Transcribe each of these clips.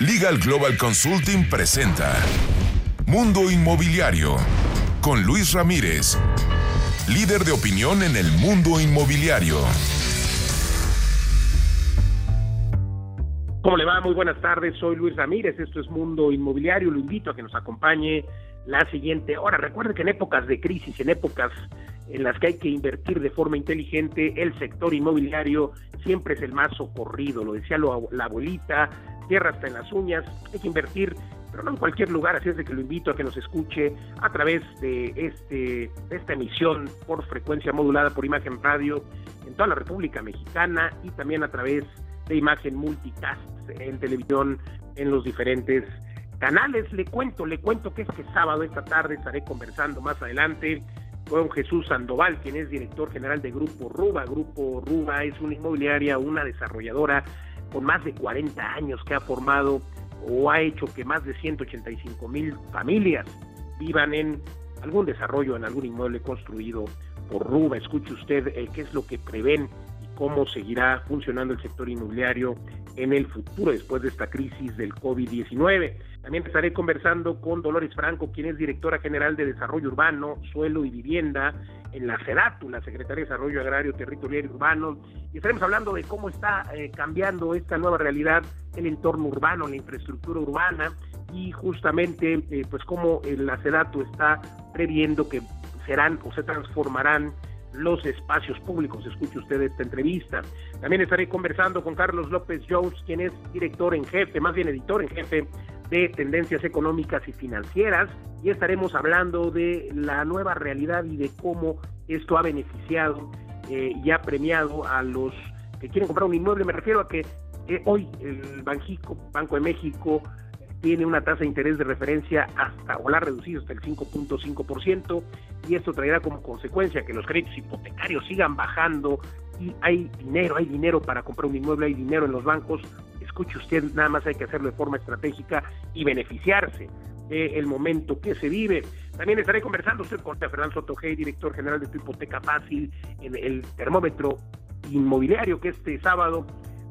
Legal Global Consulting presenta Mundo Inmobiliario con Luis Ramírez, líder de opinión en el mundo inmobiliario. ¿Cómo le va? Muy buenas tardes, soy Luis Ramírez, esto es Mundo Inmobiliario, lo invito a que nos acompañe la siguiente hora. Recuerde que en épocas de crisis, en épocas en las que hay que invertir de forma inteligente, el sector inmobiliario siempre es el más socorrido, lo decía la abuelita, tierra hasta en las uñas, hay que invertir, pero no en cualquier lugar, así es de que lo invito a que nos escuche a través de, este, esta emisión por frecuencia modulada por Imagen Radio en toda la República Mexicana y también a través de Imagen Multicast en televisión en los diferentes canales. Le cuento, le cuento que este sábado, esta tarde, estaré conversando más adelante con Jesús Sandoval, quien es director general de Grupo Ruba. Grupo Ruba es una inmobiliaria, una desarrolladora con más de 40 años que ha formado o ha hecho que más de 185 mil familias vivan en algún desarrollo, en algún inmueble construido por Ruba. Escuche usted eh, qué es lo que prevén cómo seguirá funcionando el sector inmobiliario en el futuro después de esta crisis del COVID-19. También estaré conversando con Dolores Franco, quien es directora general de Desarrollo Urbano, Suelo y Vivienda en la CEDATU, la Secretaría de Desarrollo Agrario, Territorial y Urbano, y estaremos hablando de cómo está eh, cambiando esta nueva realidad el entorno urbano, la infraestructura urbana, y justamente eh, pues cómo eh, la CEDATU está previendo que serán o se transformarán los espacios públicos. Escuche usted esta entrevista. También estaré conversando con Carlos López Jones, quien es director en jefe, más bien editor en jefe de tendencias económicas y financieras y estaremos hablando de la nueva realidad y de cómo esto ha beneficiado eh, y ha premiado a los que quieren comprar un inmueble. Me refiero a que eh, hoy el Banjico, Banco de México, tiene una tasa de interés de referencia hasta o la ha reducido hasta el 5.5% y esto traerá como consecuencia que los créditos hipotecarios sigan bajando y hay dinero, hay dinero para comprar un inmueble, hay dinero en los bancos. Escuche usted, nada más hay que hacerlo de forma estratégica y beneficiarse del momento que se vive. También estaré conversando usted con Fernando Sotogey, director general de tu hipoteca fácil, en el termómetro inmobiliario que este sábado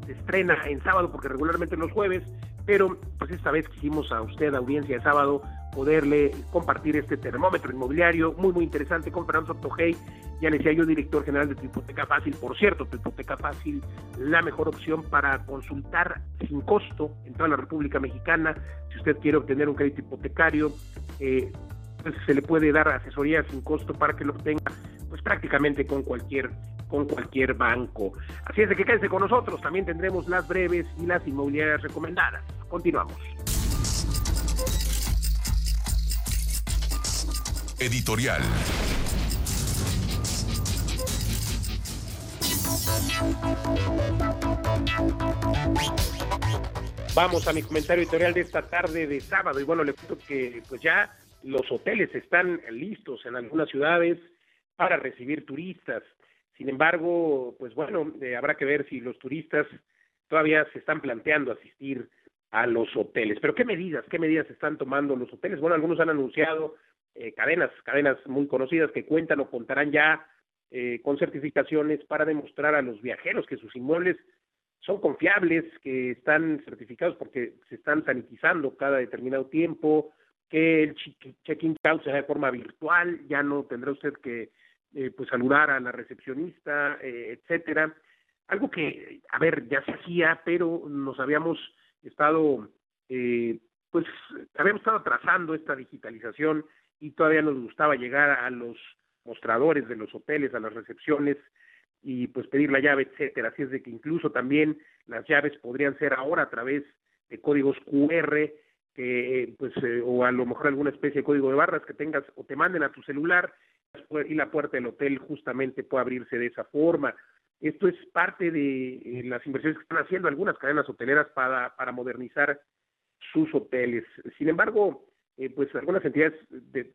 se estrena en sábado porque regularmente los jueves pero pues esta vez quisimos a usted, audiencia de sábado, poderle compartir este termómetro inmobiliario muy, muy interesante con Fernando Tojei, ya le decía yo, director general de tu hipoteca fácil. Por cierto, tu hipoteca fácil, la mejor opción para consultar sin costo en toda la República Mexicana. Si usted quiere obtener un crédito hipotecario, eh, pues se le puede dar asesoría sin costo para que lo obtenga pues prácticamente con cualquier con cualquier banco. Así es de que quédense con nosotros, también tendremos las breves y las inmobiliarias recomendadas. Continuamos. Editorial. Vamos a mi comentario editorial de esta tarde de sábado y bueno, le cuento que pues ya los hoteles están listos en algunas ciudades para recibir turistas. Sin embargo, pues bueno, eh, habrá que ver si los turistas todavía se están planteando asistir a los hoteles. Pero ¿qué medidas, qué medidas están tomando los hoteles? Bueno, algunos han anunciado eh, cadenas, cadenas muy conocidas que cuentan o contarán ya eh, con certificaciones para demostrar a los viajeros que sus inmuebles son confiables, que están certificados porque se están sanitizando cada determinado tiempo, que el check-in out se de forma virtual, ya no tendrá usted que eh, pues saludar a la recepcionista, eh, etcétera. Algo que, a ver, ya se hacía, pero nos habíamos estado, eh, pues, habíamos estado trazando esta digitalización y todavía nos gustaba llegar a los mostradores de los hoteles, a las recepciones y pues pedir la llave, etcétera. Así es de que incluso también las llaves podrían ser ahora a través de códigos QR, que pues o a lo mejor alguna especie de código de barras que tengas o te manden a tu celular y la puerta del hotel justamente puede abrirse de esa forma. Esto es parte de eh, las inversiones que están haciendo algunas cadenas hoteleras para, para modernizar sus hoteles. Sin embargo, eh, pues algunas entidades,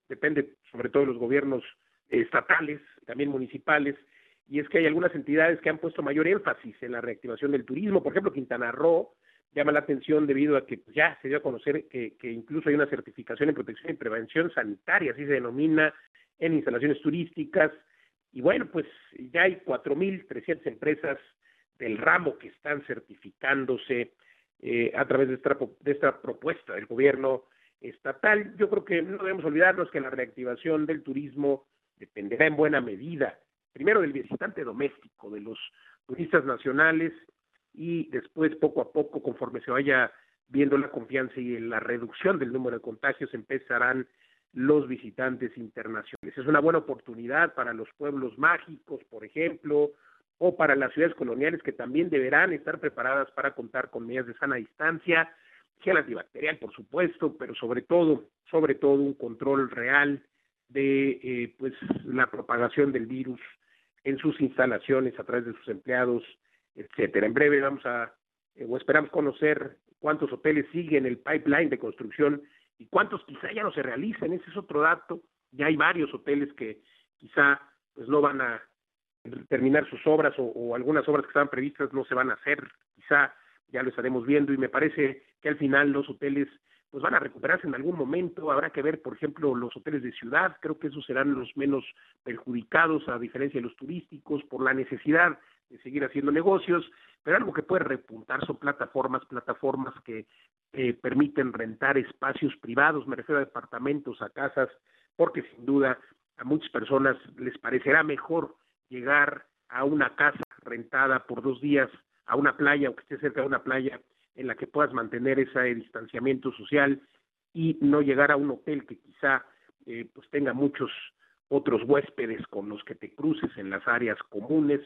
depende sobre todo de los gobiernos estatales, también municipales, y es que hay algunas entidades que han puesto mayor énfasis en la reactivación del turismo. Por ejemplo, Quintana Roo llama la atención debido a que pues, ya se dio a conocer que, que incluso hay una certificación en protección y prevención sanitaria, así se denomina, en instalaciones turísticas. Y bueno, pues ya hay 4.300 empresas del ramo que están certificándose eh, a través de esta, de esta propuesta del gobierno estatal. Yo creo que no debemos olvidarnos que la reactivación del turismo dependerá en buena medida, primero del visitante doméstico, de los turistas nacionales y después poco a poco, conforme se vaya viendo la confianza y la reducción del número de contagios, empezarán los visitantes internacionales. Es una buena oportunidad para los pueblos mágicos, por ejemplo, o para las ciudades coloniales que también deberán estar preparadas para contar con medidas de sana distancia, gel antibacterial, por supuesto, pero sobre todo, sobre todo un control real de eh, pues la propagación del virus en sus instalaciones a través de sus empleados, etcétera. En breve vamos a eh, o esperamos conocer cuántos hoteles siguen el pipeline de construcción y cuántos quizá ya no se realicen, ese es otro dato. Ya hay varios hoteles que quizá pues no van a terminar sus obras o, algunas obras que estaban previstas no se van a hacer, quizá ya lo estaremos viendo y me parece que al final los hoteles pues van a recuperarse en algún momento, habrá que ver por ejemplo los hoteles de ciudad, creo que esos serán los menos perjudicados a diferencia de los turísticos por la necesidad de seguir haciendo negocios, pero algo que puede repuntar son plataformas, plataformas que eh, permiten rentar espacios privados, me refiero a departamentos, a casas, porque sin duda a muchas personas les parecerá mejor llegar a una casa rentada por dos días a una playa o que esté cerca de una playa en la que puedas mantener ese distanciamiento social y no llegar a un hotel que quizá eh, pues tenga muchos otros huéspedes con los que te cruces en las áreas comunes.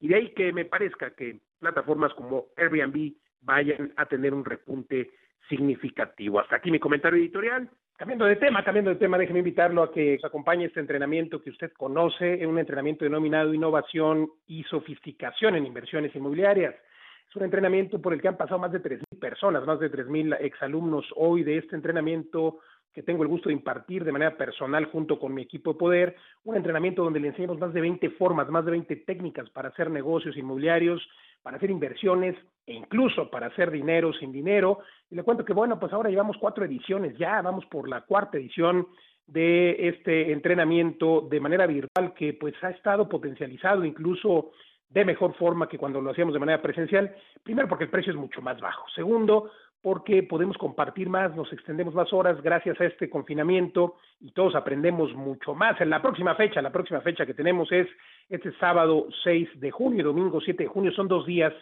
Y de ahí que me parezca que plataformas como Airbnb vayan a tener un repunte significativo. Hasta aquí mi comentario editorial. Cambiando de tema, cambiando de tema, déjeme invitarlo a que acompañe este entrenamiento que usted conoce, un entrenamiento denominado Innovación y Sofisticación en Inversiones Inmobiliarias. Es un entrenamiento por el que han pasado más de 3.000 personas, más de 3.000 exalumnos hoy de este entrenamiento que tengo el gusto de impartir de manera personal junto con mi equipo de poder, un entrenamiento donde le enseñamos más de 20 formas, más de 20 técnicas para hacer negocios inmobiliarios, para hacer inversiones e incluso para hacer dinero sin dinero. Y le cuento que, bueno, pues ahora llevamos cuatro ediciones ya, vamos por la cuarta edición de este entrenamiento de manera virtual que pues ha estado potencializado incluso de mejor forma que cuando lo hacíamos de manera presencial. Primero porque el precio es mucho más bajo. Segundo, porque podemos compartir más, nos extendemos más horas gracias a este confinamiento y todos aprendemos mucho más. En la próxima fecha, la próxima fecha que tenemos es este sábado 6 de junio y domingo 7 de junio, son dos días,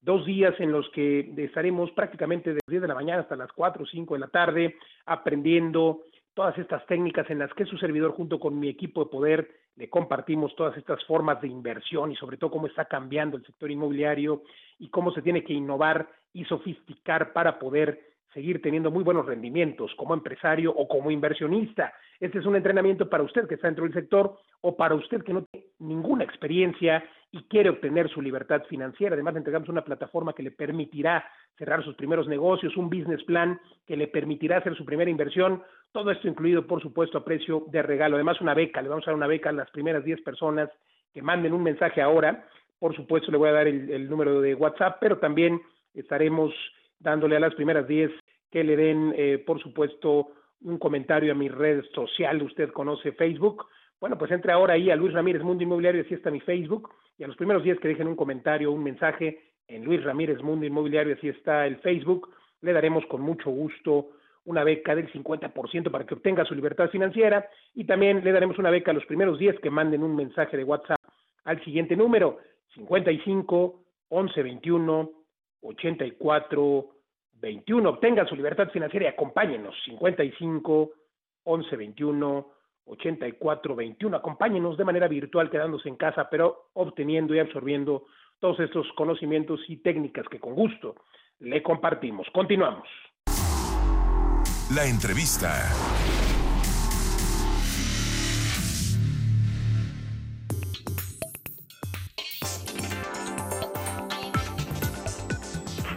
dos días en los que estaremos prácticamente desde 10 de la mañana hasta las 4 o 5 de la tarde aprendiendo todas estas técnicas en las que su servidor junto con mi equipo de poder le compartimos todas estas formas de inversión y sobre todo cómo está cambiando el sector inmobiliario y cómo se tiene que innovar y sofisticar para poder seguir teniendo muy buenos rendimientos como empresario o como inversionista. Este es un entrenamiento para usted que está dentro del sector o para usted que no tiene ninguna experiencia y quiere obtener su libertad financiera. Además, entregamos una plataforma que le permitirá cerrar sus primeros negocios, un business plan que le permitirá hacer su primera inversión. Todo esto incluido, por supuesto, a precio de regalo. Además, una beca. Le vamos a dar una beca a las primeras 10 personas que manden un mensaje ahora. Por supuesto, le voy a dar el, número de WhatsApp, pero también estaremos dándole a las primeras 10 que le den, eh, por supuesto, un comentario a mi red social. Usted conoce Facebook. Bueno, pues entre ahora ahí a Luis Ramírez Mundo Inmobiliario, así está mi Facebook. Y a los primeros 10 que dejen un comentario, un mensaje en Luis Ramírez Mundo Inmobiliario, así está el Facebook. Le daremos con mucho gusto una beca del 50% para que obtenga su libertad financiera y también le daremos una beca a los primeros 10 que manden un mensaje de WhatsApp al siguiente número 55 11 21 84 21. Obtengan su libertad financiera y acompáñenos. 55 11 21 84 21. Acompáñenos de manera virtual, quedándose en casa, pero obteniendo y absorbiendo todos estos conocimientos y técnicas que con gusto le compartimos. Continuamos. La entrevista.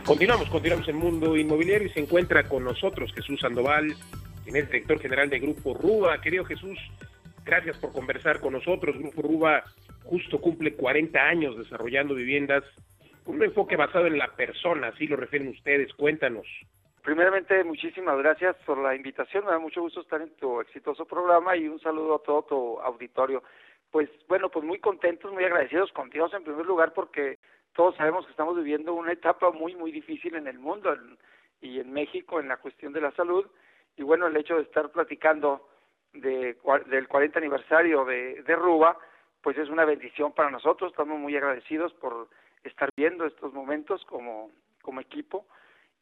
Continuamos, continuamos en Mundo Inmobiliario y se encuentra con nosotros Jesús Sandoval, quien es director general de Grupo Ruba. Querido Jesús, gracias por conversar con nosotros. Grupo Ruba justo cumple 40 años desarrollando viviendas con un enfoque basado en la persona, así lo refieren ustedes. Cuéntanos. Primeramente, muchísimas gracias por la invitación. Me da mucho gusto estar en tu exitoso programa y un saludo a todo tu auditorio. Pues bueno, pues muy contentos, muy agradecidos contigo en primer lugar porque todos sabemos que estamos viviendo una etapa muy, muy difícil en el mundo y en México en la cuestión de la salud. Y bueno, el hecho de estar platicando de, del 40 aniversario de, de Ruba, pues es una bendición para nosotros. Estamos muy agradecidos por estar viendo estos momentos como, como equipo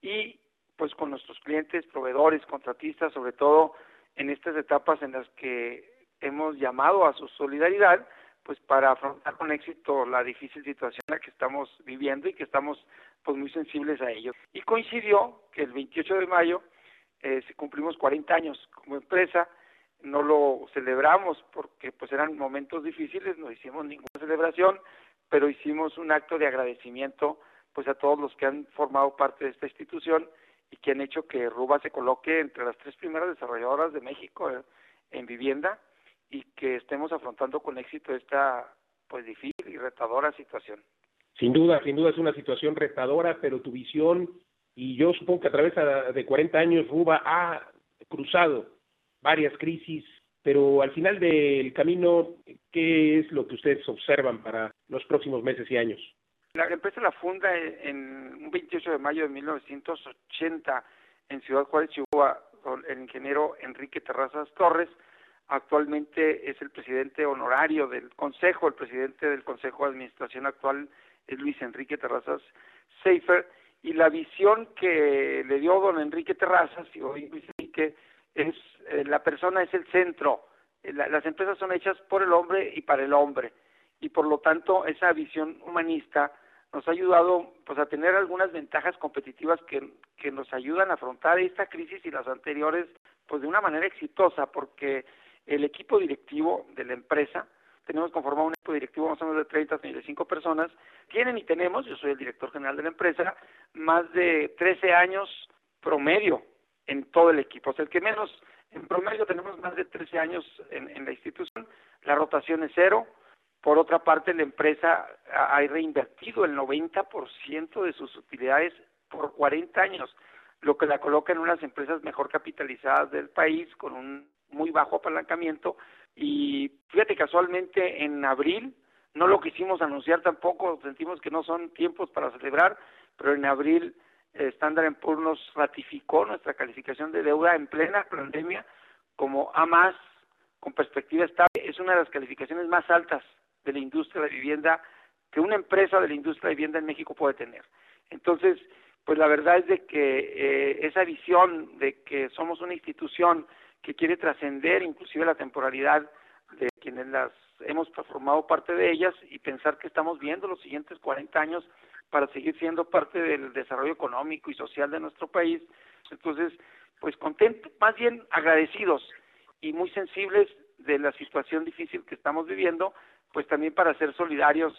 y pues con nuestros clientes, proveedores, contratistas, sobre todo en estas etapas en las que hemos llamado a su solidaridad, pues para afrontar con éxito la difícil situación en la que estamos viviendo y que estamos pues muy sensibles a ello. Y coincidió que el 28 de mayo eh, cumplimos 40 años como empresa, no lo celebramos porque pues eran momentos difíciles, no hicimos ninguna celebración, pero hicimos un acto de agradecimiento pues a todos los que han formado parte de esta institución y que han hecho que Ruba se coloque entre las tres primeras desarrolladoras de México eh, en vivienda y que estemos afrontando con éxito esta pues difícil y retadora situación. Sin duda, sin duda es una situación retadora, pero tu visión y yo supongo que a través de 40 años Ruba ha cruzado varias crisis, pero al final del camino, ¿qué es lo que ustedes observan para los próximos meses y años? La empresa la funda en un 28 de mayo de 1980 en Ciudad Juárez, Chihuahua, el ingeniero Enrique Terrazas Torres. Actualmente es el presidente honorario del Consejo, el presidente del Consejo de Administración actual es Luis Enrique Terrazas Seifer, y la visión que le dio don Enrique Terrazas, y hoy Luis Enrique, es eh, la persona es el centro. Eh, las empresas son hechas por el hombre y para el hombre y por lo tanto esa visión humanista nos ha ayudado pues a tener algunas ventajas competitivas que, que nos ayudan a afrontar esta crisis y las anteriores pues de una manera exitosa porque el equipo directivo de la empresa tenemos conformado un equipo directivo más o menos de 30 a 35 personas tienen y tenemos yo soy el director general de la empresa más de 13 años promedio en todo el equipo. O sea el que menos en promedio tenemos más de 13 años en, en la institución la rotación es cero por otra parte, la empresa ha reinvertido el 90% de sus utilidades por 40 años, lo que la coloca en unas empresas mejor capitalizadas del país, con un muy bajo apalancamiento. Y fíjate, casualmente en abril, no lo quisimos anunciar tampoco, sentimos que no son tiempos para celebrar, pero en abril eh, Standard Poor's nos ratificó nuestra calificación de deuda en plena pandemia como A más con perspectiva estable. Es una de las calificaciones más altas de la industria de vivienda que una empresa de la industria de vivienda en México puede tener. Entonces, pues la verdad es de que eh, esa visión de que somos una institución que quiere trascender inclusive la temporalidad de quienes las hemos formado parte de ellas y pensar que estamos viendo los siguientes 40 años para seguir siendo parte del desarrollo económico y social de nuestro país. Entonces, pues contentos, más bien agradecidos y muy sensibles de la situación difícil que estamos viviendo, pues también para ser solidarios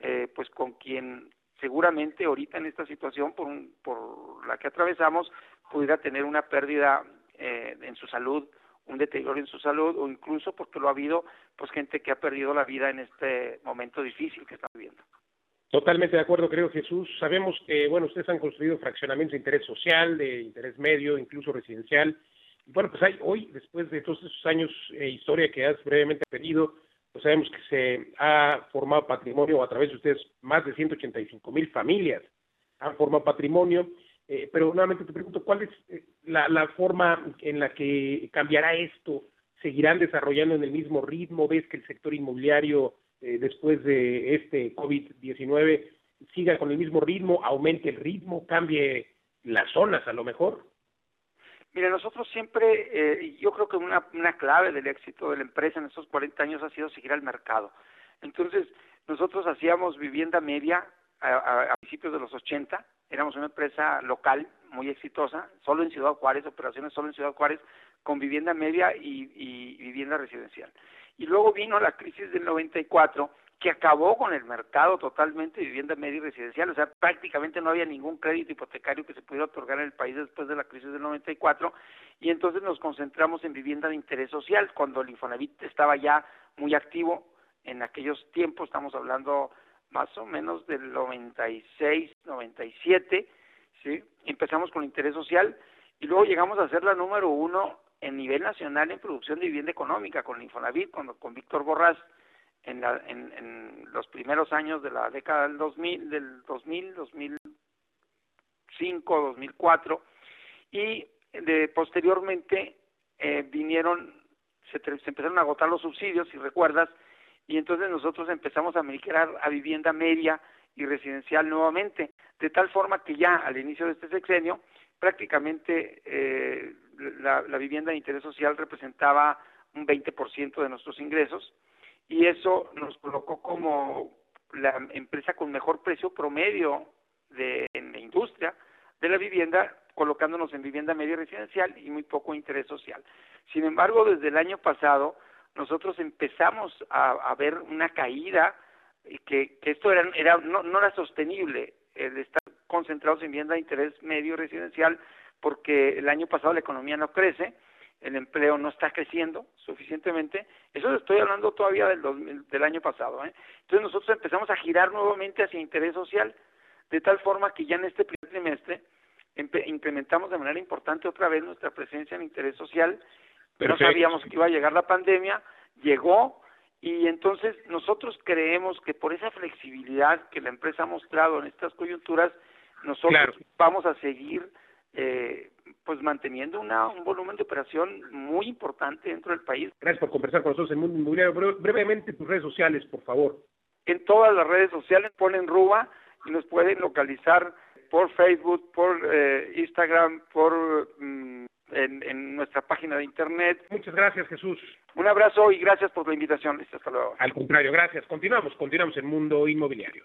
eh, pues con quien seguramente ahorita en esta situación por, por la que atravesamos pudiera tener una pérdida eh, en su salud, un deterioro en su salud o incluso porque lo ha habido pues gente que ha perdido la vida en este momento difícil que estamos viviendo. Totalmente de acuerdo, creo Jesús. Sabemos que, bueno, ustedes han construido fraccionamientos de interés social, de interés medio, incluso residencial. Bueno, pues hay hoy, después de todos esos años eh, historia que has brevemente pedido, pues sabemos que se ha formado patrimonio a través de ustedes, más de 185 mil familias han formado patrimonio, eh, pero nuevamente te pregunto, ¿cuál es eh, la, la forma en la que cambiará esto? ¿Seguirán desarrollando en el mismo ritmo? ¿Ves que el sector inmobiliario eh, después de este COVID-19 siga con el mismo ritmo, aumente el ritmo, cambie las zonas a lo mejor? Mire, nosotros siempre, eh, yo creo que una, una clave del éxito de la empresa en estos 40 años ha sido seguir al mercado. Entonces, nosotros hacíamos vivienda media a, principios de los 80, éramos una empresa local muy exitosa, solo en Ciudad Juárez, operaciones solo en Ciudad Juárez, con vivienda media y, y vivienda residencial. Y luego vino la crisis del 94 que acabó con el mercado totalmente de vivienda media y residencial, o sea, prácticamente no había ningún crédito hipotecario que se pudiera otorgar en el país después de la crisis del 94, y entonces nos concentramos en vivienda de interés social, cuando el Infonavit estaba ya muy activo en aquellos tiempos, estamos hablando más o menos del 96, 97, ¿sí? Empezamos con interés social y luego llegamos a ser la número uno en nivel nacional en producción de vivienda económica con el Infonavit, cuando, con Víctor Borrás, en, en, los primeros años de la década del 2000, del 2000, 2005, 2004 y de, posteriormente eh, vinieron, se, se, empezaron a agotar los subsidios, si recuerdas, y entonces nosotros empezamos a migrar a vivienda media y residencial nuevamente, de tal forma que ya al inicio de este sexenio prácticamente eh, la, la, vivienda de interés social representaba un 20% de nuestros ingresos y eso nos colocó como la empresa con mejor precio promedio de, en la industria de la vivienda, colocándonos en vivienda media residencial y muy poco interés social. Sin embargo, desde el año pasado, nosotros empezamos a, a ver una caída y que, que esto era, era no, no era sostenible el estar concentrados en vivienda de interés medio residencial porque el año pasado la economía no crece, el empleo no está creciendo suficientemente, eso estoy hablando todavía del, del año pasado, ¿eh? entonces nosotros empezamos a girar nuevamente hacia interés social, de tal forma que ya en este primer trimestre incrementamos de manera importante otra vez nuestra presencia en interés social, pero no sabíamos que iba a llegar la pandemia, llegó, y entonces nosotros creemos que por esa flexibilidad que la empresa ha mostrado en estas coyunturas, nosotros vamos a seguir eh, pues manteniendo una, un volumen de operación muy importante dentro del país. Gracias por conversar con nosotros en Mundo Inmobiliario. brevemente, tus redes sociales, por favor. En todas las redes sociales ponen Ruba y nos pueden localizar por Facebook, por eh, Instagram, por mm, en, en, nuestra página de internet. Muchas gracias, Jesús. Un abrazo y gracias por la invitación. Hasta luego. Al contrario, gracias. Continuamos, continuamos en Mundo Inmobiliario.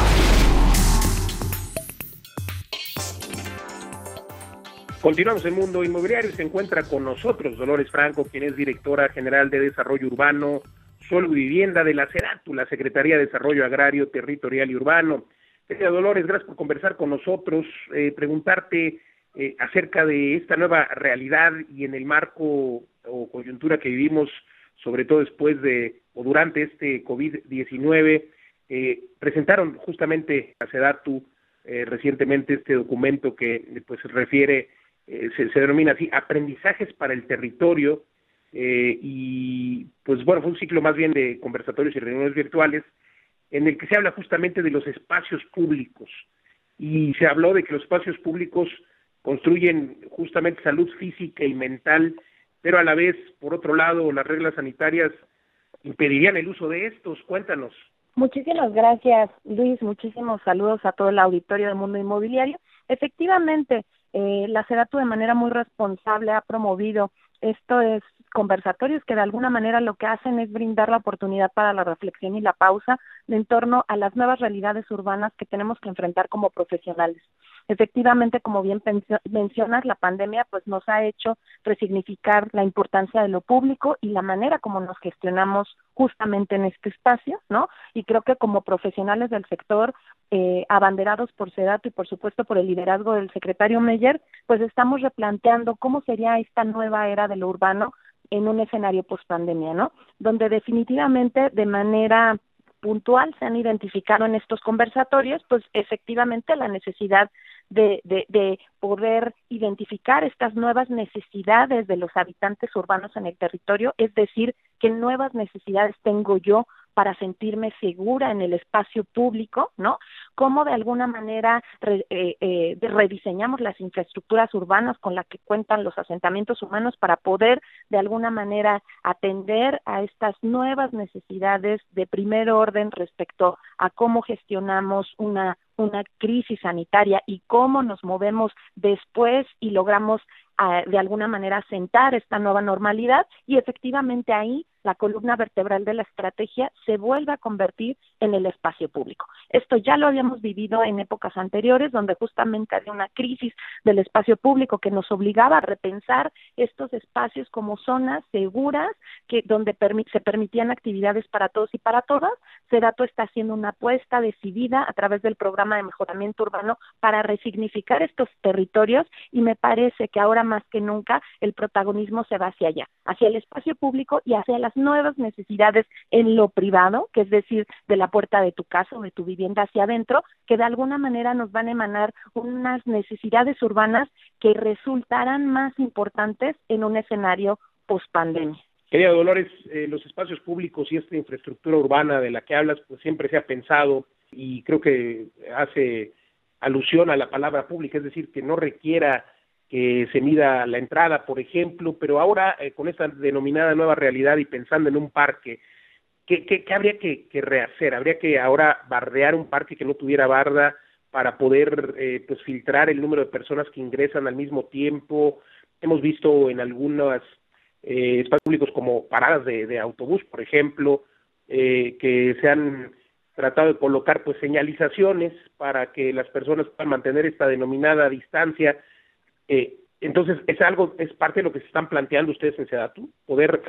Continuamos en Mundo Inmobiliario y se encuentra con nosotros Dolores Franco, quien es directora general de Desarrollo Urbano, Solo Vivienda de la CERATU, la Secretaría de Desarrollo Agrario, Territorial y Urbano. Querida Dolores, gracias por conversar con nosotros, eh, preguntarte eh, acerca de esta nueva realidad y en el marco o coyuntura que vivimos, sobre todo después de o durante este COVID-19, eh, presentaron justamente a CEDATU eh, recientemente este documento que pues refiere eh, se, denomina así, aprendizajes para el territorio, eh, y pues bueno, fue un ciclo más bien de conversatorios y reuniones virtuales, en el que se habla justamente de los espacios públicos, y se habló de que los espacios públicos construyen justamente salud física y mental, pero a la vez, por otro lado, las reglas sanitarias impedirían el uso de estos. Cuéntanos. Muchísimas gracias, Luis. Muchísimos saludos a todo el auditorio del mundo inmobiliario. Efectivamente, eh, la SEDATU de manera muy responsable ha promovido estos conversatorios que de alguna manera lo que hacen es brindar la oportunidad para la reflexión y la pausa en torno a las nuevas realidades urbanas que tenemos que enfrentar como profesionales. Efectivamente, como bien mencionas, la pandemia pues nos ha hecho resignificar la importancia de lo público y la manera como nos gestionamos justamente en este espacio, ¿no? Y creo que como profesionales del sector, eh, abanderados por SEDATO y por supuesto por el liderazgo del secretario Meyer, pues estamos replanteando cómo sería esta nueva era de lo urbano en un escenario post pandemia, ¿no? Donde definitivamente de manera puntual se han identificado en estos conversatorios, pues efectivamente la necesidad de, de, de, poder identificar estas nuevas necesidades de los habitantes urbanos en el territorio, es decir, qué nuevas necesidades tengo yo para sentirme segura en el espacio público, ¿no? Cómo de alguna manera eh, eh, rediseñamos las infraestructuras urbanas con las que cuentan los asentamientos humanos para poder de alguna manera atender a estas nuevas necesidades de primer orden respecto a cómo gestionamos una una crisis sanitaria y cómo nos movemos después y logramos ah, de alguna manera sentar esta nueva normalidad y efectivamente ahí la columna vertebral de la estrategia se vuelve a convertir en el espacio público. Esto ya lo habíamos vivido en épocas anteriores, donde justamente había una crisis del espacio público que nos obligaba a repensar estos espacios como zonas seguras, que donde se permitían actividades para todos y para todas. Sedato está haciendo una apuesta decidida a través del programa de mejoramiento urbano para resignificar estos territorios y me parece que ahora más que nunca el protagonismo se va hacia allá, hacia el espacio público y hacia nuevas necesidades en lo privado, que es decir, de la puerta de tu casa o de tu vivienda hacia adentro, que de alguna manera nos van a emanar unas necesidades urbanas que resultarán más importantes en un escenario post-pandemia. Querida Dolores, eh, los espacios públicos y esta infraestructura urbana de la que hablas, pues siempre se ha pensado y creo que hace alusión a la palabra pública, es decir, que no requiera que se mida la entrada, por ejemplo, pero ahora eh, con esta denominada nueva realidad y pensando en un parque, ¿qué, habría que, rehacer? ¿Habría que ahora bardear un parque que no tuviera barda para poder eh, pues filtrar el número de personas que ingresan al mismo tiempo? Hemos visto en algunos eh, espacios públicos como paradas de, de autobús, por ejemplo, eh, que se han tratado de colocar pues señalizaciones para que las personas puedan mantener esta denominada distancia. Eh, entonces, es algo, es parte de lo que se están planteando ustedes en Sedatu, poder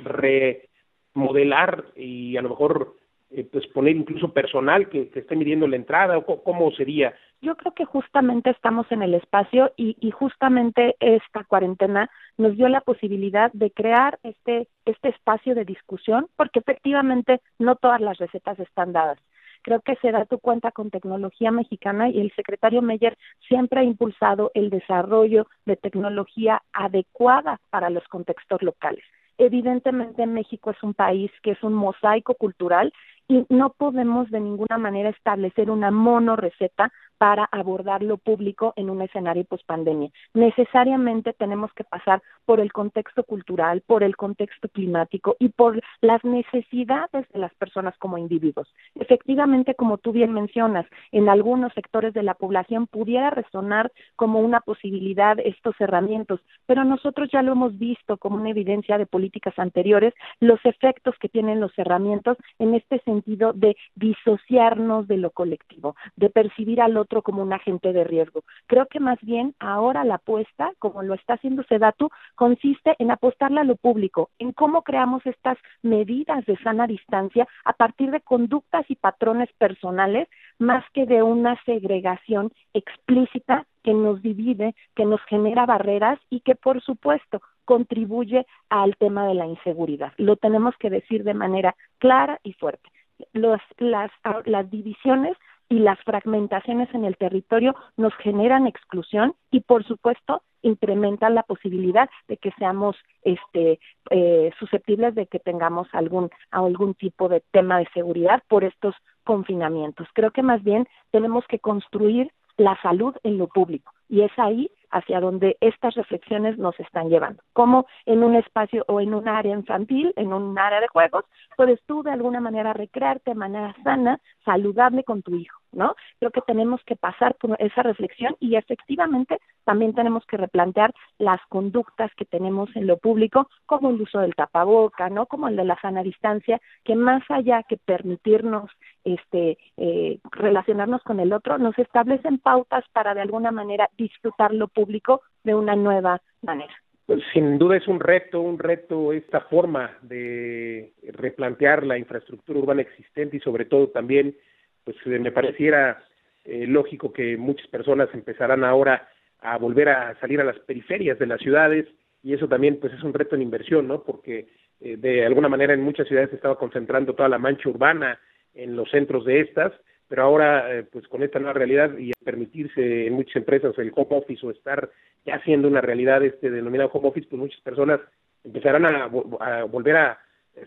remodelar y a lo mejor eh, pues poner incluso personal que, que, esté midiendo la entrada o cómo sería. Yo creo que justamente estamos en el espacio y, y justamente esta cuarentena nos dio la posibilidad de crear este este espacio de discusión porque efectivamente no todas las recetas están dadas Creo que se da tu cuenta con tecnología mexicana y el secretario Meyer siempre ha impulsado el desarrollo de tecnología adecuada para los contextos locales. Evidentemente México es un país que es un mosaico cultural y no podemos de ninguna manera establecer una mono receta para abordar lo público en un escenario post-pandemia. Necesariamente tenemos que pasar por el contexto cultural, por el contexto climático y por las necesidades de las personas como individuos. Efectivamente, como tú bien mencionas, en algunos sectores de la población pudiera resonar como una posibilidad estos herramientas, pero nosotros ya lo hemos visto como una evidencia de políticas anteriores, los efectos que tienen los herramientas en este sentido de disociarnos de lo colectivo, de percibir al otro como un agente de riesgo. Creo que más bien ahora la apuesta, como lo está haciendo Sedatu, consiste en apostarle a lo público, en cómo creamos estas medidas de sana distancia a partir de conductas y patrones personales, más que de una segregación explícita que nos divide, que nos genera barreras y que, por supuesto, contribuye al tema de la inseguridad. Lo tenemos que decir de manera clara y fuerte. Los, las, las divisiones y las fragmentaciones en el territorio nos generan exclusión y por supuesto incrementan la posibilidad de que seamos este eh, susceptibles de que tengamos algún algún tipo de tema de seguridad por estos confinamientos. Creo que más bien tenemos que construir la salud en lo público y es ahí hacia donde estas reflexiones nos están llevando. Como en un espacio o en un área infantil, en un área de juegos, puedes tú de alguna manera recrearte de manera sana, saludable con tu hijo, ¿no? Creo que tenemos que pasar por esa reflexión y efectivamente también tenemos que replantear las conductas que tenemos en lo público, como el uso del tapaboca, ¿no? Como el de la sana distancia, que más allá que permitirnos este eh, relacionarnos con el otro, nos establecen pautas para de alguna manera disfrutar lo público de una nueva manera. Pues, sin duda es un reto, un reto esta forma de replantear la infraestructura urbana existente y sobre todo también, pues me pareciera eh, lógico que muchas personas empezarán ahora a volver a salir a las periferias de las ciudades y eso también pues es un reto en inversión, ¿no? Porque eh, de alguna manera en muchas ciudades se estaba concentrando toda la mancha urbana en los centros de estas, pero ahora eh, pues con esta nueva realidad y permitirse en muchas empresas el home office o estar ya haciendo una realidad este denominado home office, pues muchas personas empezarán a, volver a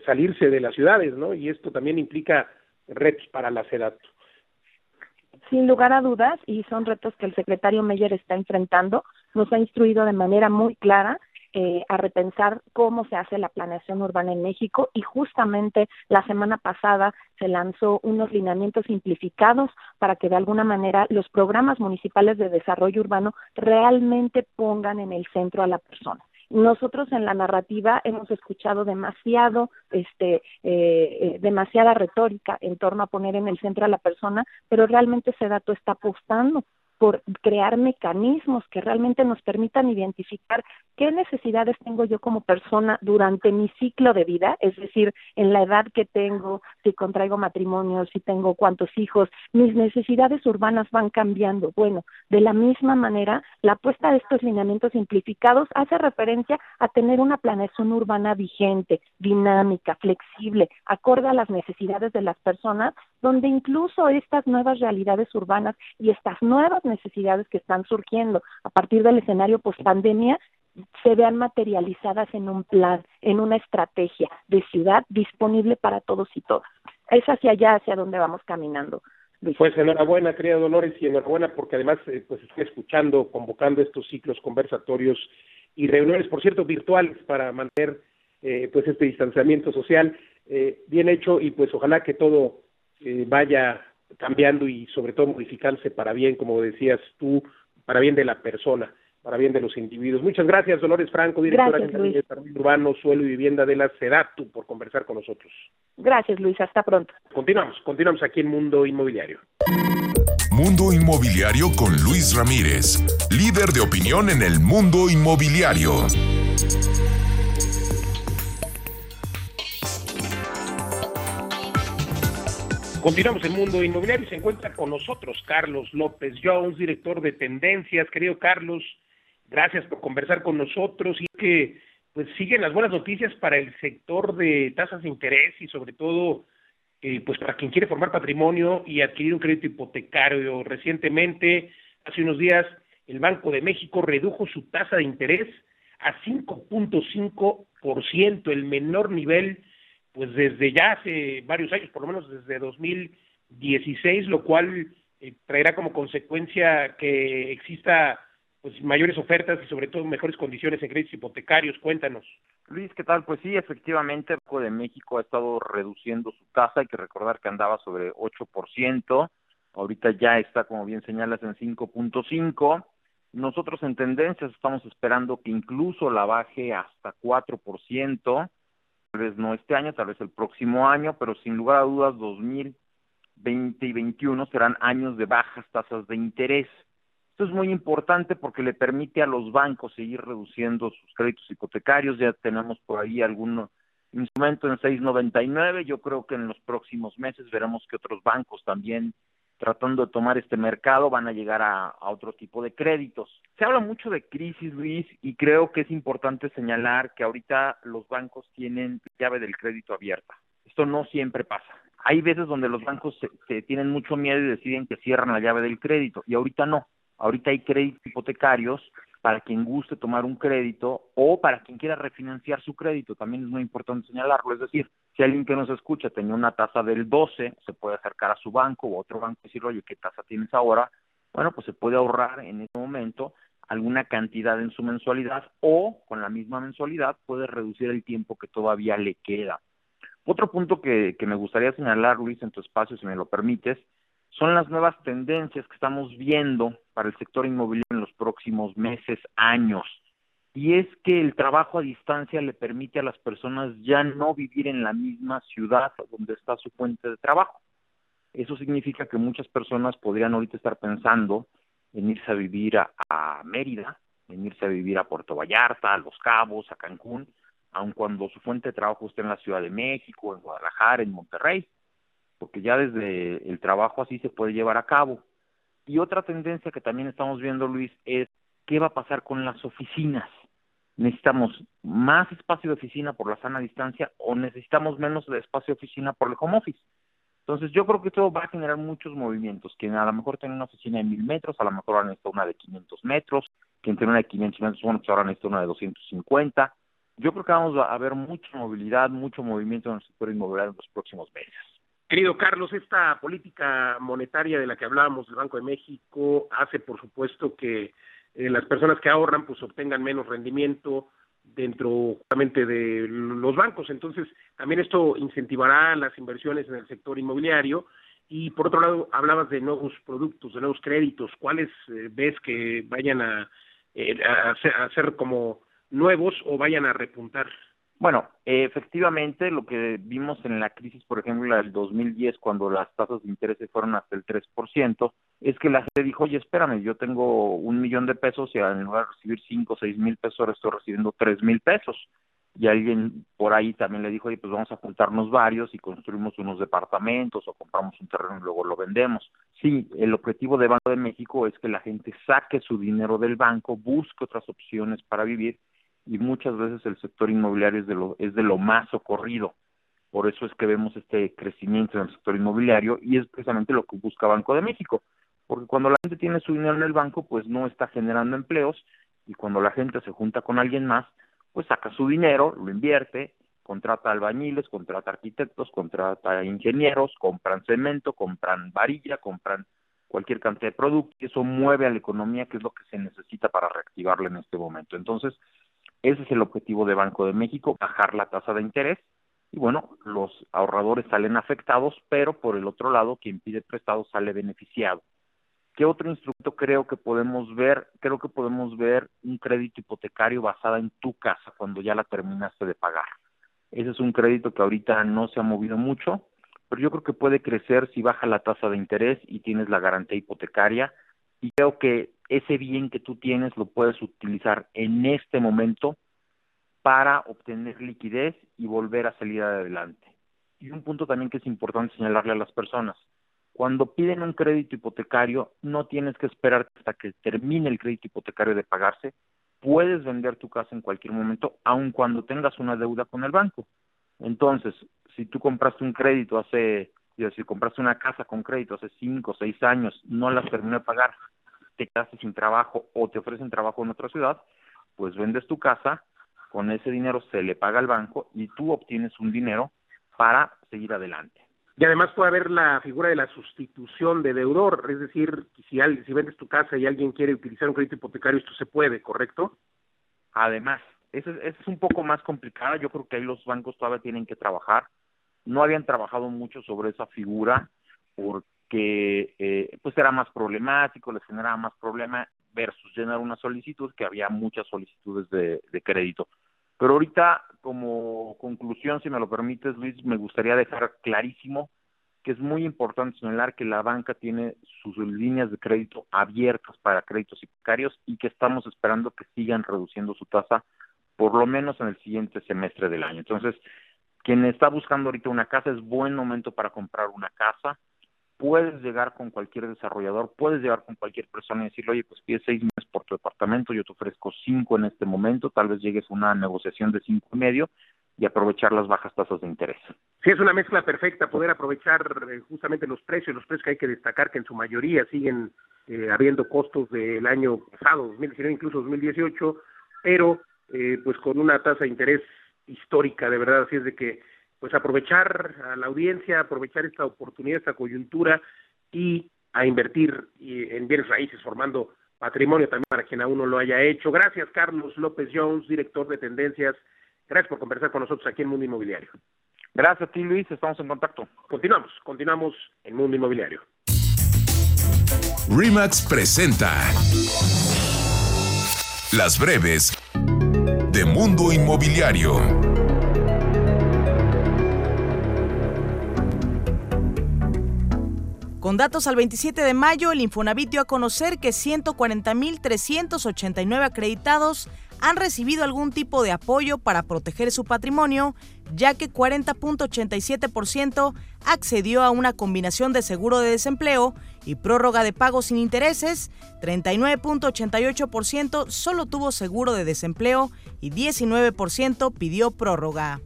salirse de las ciudades, ¿no? Y esto también implica retos para la ciudad. Sin lugar a dudas, y son retos que el secretario Meyer está enfrentando, nos ha instruido de manera muy clara eh, a repensar cómo se hace la planeación urbana en México. Y justamente la semana pasada se lanzó unos lineamientos simplificados para que de alguna manera los programas municipales de desarrollo urbano realmente pongan en el centro a la persona. Nosotros en la narrativa hemos escuchado demasiado, este, eh, eh, demasiada retórica en torno a poner en el centro a la persona, pero realmente ese dato está apostando por crear mecanismos que realmente nos permitan identificar qué necesidades tengo yo como persona durante mi ciclo de vida, es decir, en la edad que tengo, si contraigo matrimonio, si tengo cuántos hijos, mis necesidades urbanas van cambiando. Bueno, de la misma manera, la apuesta de estos lineamientos simplificados hace referencia a tener una planeación urbana vigente, dinámica, flexible, acorde a las necesidades de las personas, donde incluso estas nuevas realidades urbanas y estas nuevas necesidades que están surgiendo a partir del escenario post pandemia se vean materializadas en un plan, en una estrategia de ciudad disponible para todos y todas. Es hacia allá, hacia donde vamos caminando. Pues enhorabuena, querida Dolores, y enhorabuena porque además eh, pues estoy escuchando, convocando estos ciclos conversatorios y reuniones, por cierto, virtuales para mantener eh, pues este distanciamiento social eh, bien hecho y pues ojalá que todo vaya cambiando y sobre todo modificándose para bien, como decías tú, para bien de la persona, para bien de los individuos. Muchas gracias, Dolores Franco, directora de Desarrollo Urbano, Suelo y Vivienda de la SEDATU, por conversar con nosotros. Gracias, Luis. Hasta pronto. Continuamos, continuamos aquí en Mundo Inmobiliario. Mundo Inmobiliario con Luis Ramírez, líder de opinión en el mundo inmobiliario. Continuamos en Mundo Inmobiliario y se encuentra con nosotros Carlos López Jones, director de Tendencias. Querido Carlos, gracias por conversar con nosotros y que pues siguen las buenas noticias para el sector de tasas de interés y sobre todo eh, pues para quien quiere formar patrimonio y adquirir un crédito hipotecario. Recientemente, hace unos días, el Banco de México redujo su tasa de interés a 5.5%, el menor nivel pues desde ya hace varios años, por lo menos desde 2016, lo cual eh, traerá como consecuencia que exista pues mayores ofertas y sobre todo mejores condiciones en créditos hipotecarios. Cuéntanos. Luis, ¿qué tal? Pues sí, efectivamente, el Banco de México ha estado reduciendo su tasa, hay que recordar que andaba sobre 8%, ahorita ya está, como bien señalas, en 5.5%. Nosotros en tendencias estamos esperando que incluso la baje hasta 4%, tal vez no este año, tal vez el próximo año, pero sin lugar a dudas 2020 y 2021 serán años de bajas tasas de interés. Esto es muy importante porque le permite a los bancos seguir reduciendo sus créditos hipotecarios. Ya tenemos por ahí algún instrumento en 6.99. Yo creo que en los próximos meses veremos que otros bancos también tratando de tomar este mercado van a llegar a, otro tipo de créditos. Se habla mucho de crisis, Luis, y creo que es importante señalar que ahorita los bancos tienen llave del crédito abierta. Esto no siempre pasa. Hay veces donde los bancos se tienen mucho miedo y deciden que cierran la llave del crédito, y ahorita no. Ahorita hay créditos hipotecarios para quien guste tomar un crédito o para quien quiera refinanciar su crédito. También es muy importante señalarlo. Es decir, si alguien que nos escucha tenía una tasa del 12, se puede acercar a su banco o otro banco y decir, oye, ¿qué tasa tienes ahora? Bueno, pues se puede ahorrar en ese momento alguna cantidad en su mensualidad o con la misma mensualidad puede reducir el tiempo que todavía le queda. Otro punto que, que me gustaría señalar, Luis, en tu espacio, si me lo permites, son las nuevas tendencias que estamos viendo para el sector inmobiliario en los próximos meses, años. Y es que el trabajo a distancia le permite a las personas ya no vivir en la misma ciudad donde está su fuente de trabajo. Eso significa que muchas personas podrían ahorita estar pensando en irse a vivir a, Mérida, en irse a vivir a Puerto Vallarta, a Los Cabos, a Cancún, aun cuando su fuente de trabajo esté en la Ciudad de México, en Guadalajara, en Monterrey porque ya desde el trabajo así se puede llevar a cabo. Y otra tendencia que también estamos viendo, Luis, es qué va a pasar con las oficinas. ¿Necesitamos más espacio de oficina por la sana distancia o necesitamos menos de espacio de oficina por el home office? Entonces yo creo que esto va a generar muchos movimientos. Quien a lo mejor tiene una oficina de mil metros, a lo mejor ahora necesita una de 500 metros. Quien tiene una de 500 metros, bueno, pues ahora necesita una de 250. Yo creo que vamos a ver mucha movilidad, mucho movimiento en el sector inmobiliario en los próximos meses. Querido Carlos, esta política monetaria de la que hablábamos del Banco de México hace, por supuesto, que eh, las personas que ahorran pues obtengan menos rendimiento dentro justamente de los bancos. Entonces, también esto incentivará las inversiones en el sector inmobiliario. Y por otro lado, hablabas de nuevos productos, de nuevos créditos. ¿Cuáles eh, ves que vayan a, eh, a, ser, como nuevos o vayan a repuntar. Bueno, efectivamente, lo que vimos en la crisis, por ejemplo, la del 2010, cuando las tasas de interés fueron hasta el 3%, es que la gente dijo, oye, espérame, yo tengo un millón de pesos y en lugar de recibir 5 o 6 mil pesos, ahora estoy recibiendo 3 mil pesos. Y alguien por ahí también le dijo, oye, pues vamos a juntarnos varios y construimos unos departamentos o compramos un terreno y luego lo vendemos. Sí, el objetivo de Banco de México es que la gente saque su dinero del banco, busque otras opciones para vivir y muchas veces el sector inmobiliario es de lo, es de lo más socorrido. Por eso es que vemos este crecimiento en el sector inmobiliario y es precisamente lo que busca Banco de México. Porque cuando la gente tiene su dinero en el banco, pues no está generando empleos y cuando la gente se junta con alguien más, pues saca su dinero, lo invierte, contrata albañiles, contrata arquitectos, contrata ingenieros, compran cemento, compran varilla, compran cualquier cantidad de productos y eso mueve a la economía, que es lo que se necesita para reactivarla en este momento. Entonces, ese es el objetivo de Banco de México, bajar la tasa de interés. Y bueno, los ahorradores salen afectados, pero por el otro lado, quien pide prestado sale beneficiado. ¿Qué otro instrumento creo que podemos ver? Creo que podemos ver un crédito hipotecario basado en tu casa cuando ya la terminaste de pagar. Ese es un crédito que ahorita no se ha movido mucho, pero yo creo que puede crecer si baja la tasa de interés y tienes la garantía hipotecaria. Y creo que ese bien que tú tienes lo puedes utilizar en este momento para obtener liquidez y volver a salir adelante. Y un punto también que es importante señalarle a las personas, cuando piden un crédito hipotecario, no tienes que esperar hasta que termine el crédito hipotecario de pagarse, puedes vender tu casa en cualquier momento, aun cuando tengas una deuda con el banco. Entonces, si tú compraste un crédito hace, si compraste una casa con crédito hace cinco o seis años, no la terminó de pagar, te quedaste sin trabajo o te ofrecen trabajo en otra ciudad, pues vendes tu casa, con ese dinero se le paga al banco y tú obtienes un dinero para seguir adelante. Y además puede haber la figura de la sustitución de deudor, es decir, si, si vendes tu casa y alguien quiere utilizar un crédito hipotecario, esto se puede, ¿correcto? Además, eso es, es un poco más complicada, yo creo que ahí los bancos todavía tienen que trabajar. No habían trabajado mucho sobre esa figura porque que eh, pues era más problemático, les generaba más problema versus llenar una solicitud, que había muchas solicitudes de, crédito. Pero ahorita, como conclusión, si me lo permites, Luis, me gustaría dejar clarísimo que es muy importante señalar que la banca tiene sus líneas de crédito abiertas para créditos hipotecarios y que estamos esperando que sigan reduciendo su tasa por lo menos en el siguiente semestre del año. Entonces, quien está buscando ahorita una casa es buen momento para comprar una casa puedes llegar con cualquier desarrollador, puedes llegar con cualquier persona y decirle, oye, pues pides seis meses por tu departamento, yo te ofrezco cinco en este momento, tal vez llegues a una negociación de cinco y medio y aprovechar las bajas tasas de interés. Sí, es una mezcla perfecta poder aprovechar eh, justamente los precios, los precios que hay que destacar que en su mayoría siguen eh, habiendo costos del año pasado, 2019, incluso 2018, pero eh, pues con una tasa de interés histórica, de verdad, así es de que pues aprovechar a la audiencia, aprovechar esta oportunidad, esta coyuntura y a invertir en bienes raíces, formando patrimonio también para quien aún no lo haya hecho. Gracias, Carlos López Jones, director de Tendencias. Gracias por conversar con nosotros aquí en Mundo Inmobiliario. Gracias a ti, Luis. Estamos en contacto. Continuamos, continuamos en Mundo Inmobiliario. Remax presenta Las breves de Mundo Inmobiliario. Con datos al 27 de mayo, el Infonavit dio a conocer que 140.389 acreditados han recibido algún tipo de apoyo para proteger su patrimonio, ya que 40.87% accedió a una combinación de seguro de desempleo y prórroga de pagos sin intereses, 39.88% solo tuvo seguro de desempleo y 19% pidió prórroga.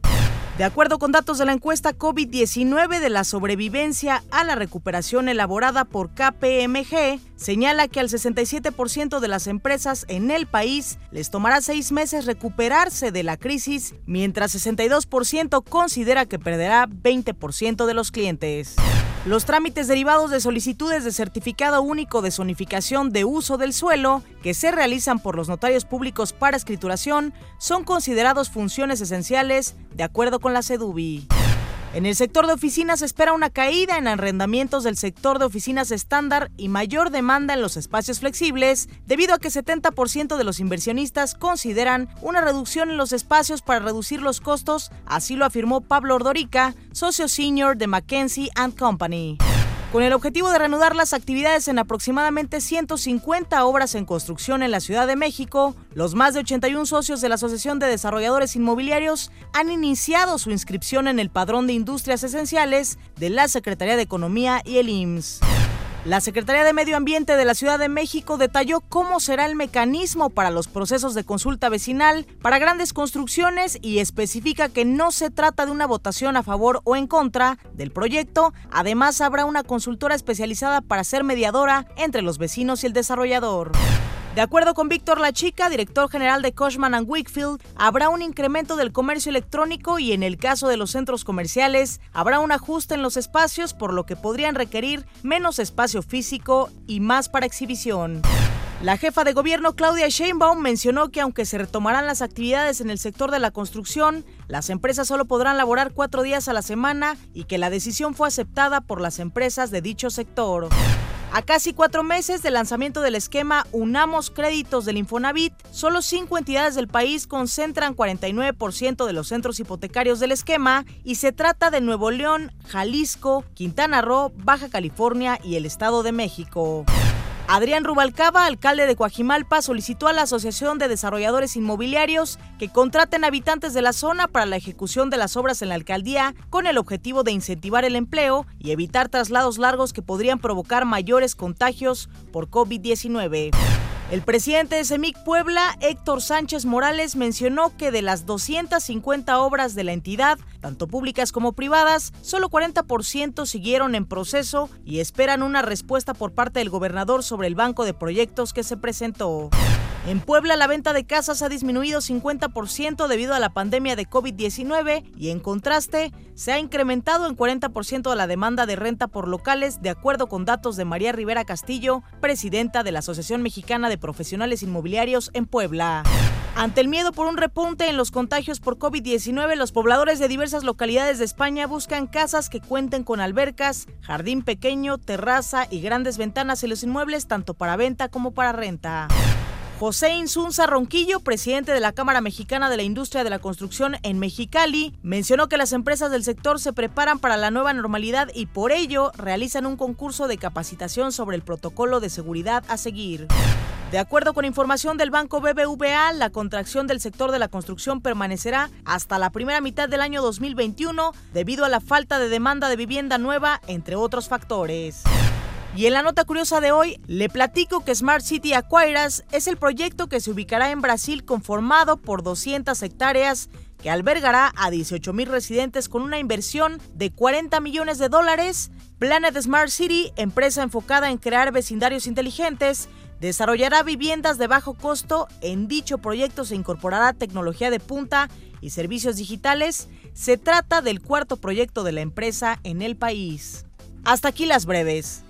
De acuerdo con datos de la encuesta COVID-19 de la sobrevivencia a la recuperación elaborada por KPMG, señala que al 67% de las empresas en el país les tomará seis meses recuperarse de la crisis, mientras 62% considera que perderá 20% de los clientes. Los trámites derivados de solicitudes de certificado único de zonificación de uso del suelo que se realizan por los notarios públicos para escrituración son considerados funciones esenciales de acuerdo con la CEDUBI. En el sector de oficinas se espera una caída en arrendamientos del sector de oficinas estándar y mayor demanda en los espacios flexibles, debido a que 70% de los inversionistas consideran una reducción en los espacios para reducir los costos, así lo afirmó Pablo Ordorica, socio senior de McKenzie ⁇ Company con el objetivo de reanudar las actividades en aproximadamente 150 obras en construcción en la Ciudad de México, los más de 81 socios de la Asociación de Desarrolladores Inmobiliarios han iniciado su inscripción en el Padrón de Industrias Esenciales de la Secretaría de Economía y el IMSS. La Secretaría de Medio Ambiente de la Ciudad de México detalló cómo será el mecanismo para los procesos de consulta vecinal para grandes construcciones y especifica que no se trata de una votación a favor o en contra del proyecto. Además, habrá una consultora especializada para ser mediadora entre los vecinos y el desarrollador. De acuerdo con Víctor Lachica, director general de Cushman ⁇ Wakefield, habrá un incremento del comercio electrónico y en el caso de los centros comerciales habrá un ajuste en los espacios por lo que podrían requerir menos espacio físico y más para exhibición. La jefa de gobierno Claudia Sheinbaum mencionó que aunque se retomarán las actividades en el sector de la construcción, las empresas solo podrán laborar cuatro días a la semana y que la decisión fue aceptada por las empresas de dicho sector. A casi cuatro meses del lanzamiento del esquema Unamos Créditos del Infonavit, solo cinco entidades del país concentran 49% de los centros hipotecarios del esquema y se trata de Nuevo León, Jalisco, Quintana Roo, Baja California y el Estado de México. Adrián Rubalcaba, alcalde de Coajimalpa, solicitó a la Asociación de Desarrolladores Inmobiliarios que contraten habitantes de la zona para la ejecución de las obras en la alcaldía con el objetivo de incentivar el empleo y evitar traslados largos que podrían provocar mayores contagios por COVID-19. El presidente de CEMIC Puebla, Héctor Sánchez Morales, mencionó que de las 250 obras de la entidad, tanto públicas como privadas, solo 40% siguieron en proceso y esperan una respuesta por parte del gobernador sobre el banco de proyectos que se presentó. En Puebla la venta de casas ha disminuido 50% debido a la pandemia de COVID-19 y en contraste se ha incrementado en 40% la demanda de renta por locales de acuerdo con datos de María Rivera Castillo, presidenta de la Asociación Mexicana de Profesionales Inmobiliarios en Puebla. Ante el miedo por un repunte en los contagios por COVID-19, los pobladores de diversas localidades de España buscan casas que cuenten con albercas, jardín pequeño, terraza y grandes ventanas en los inmuebles tanto para venta como para renta. José Insunza Ronquillo, presidente de la Cámara Mexicana de la Industria de la Construcción en Mexicali, mencionó que las empresas del sector se preparan para la nueva normalidad y por ello realizan un concurso de capacitación sobre el protocolo de seguridad a seguir. De acuerdo con información del Banco BBVA, la contracción del sector de la construcción permanecerá hasta la primera mitad del año 2021 debido a la falta de demanda de vivienda nueva, entre otros factores. Y en la nota curiosa de hoy, le platico que Smart City Acquiras es el proyecto que se ubicará en Brasil conformado por 200 hectáreas que albergará a 18 mil residentes con una inversión de 40 millones de dólares. Planet Smart City, empresa enfocada en crear vecindarios inteligentes, desarrollará viviendas de bajo costo. En dicho proyecto se incorporará tecnología de punta y servicios digitales. Se trata del cuarto proyecto de la empresa en el país. Hasta aquí las breves.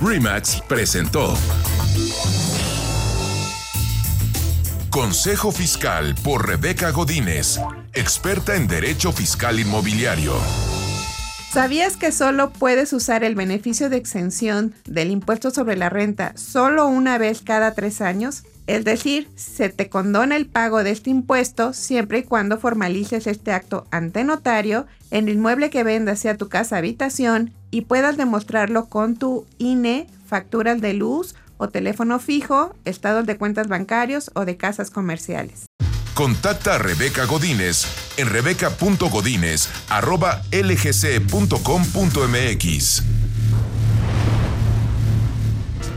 Remax presentó Consejo Fiscal por Rebeca Godínez, experta en Derecho Fiscal Inmobiliario. ¿Sabías que solo puedes usar el beneficio de exención del impuesto sobre la renta solo una vez cada tres años? Es decir, se te condona el pago de este impuesto siempre y cuando formalices este acto ante notario en el inmueble que vendas sea tu casa habitación y puedas demostrarlo con tu INE, facturas de luz o teléfono fijo, estados de cuentas bancarios o de casas comerciales. Contacta a Rebeca Godínez en rebeca.godínez.lgc.com.mx.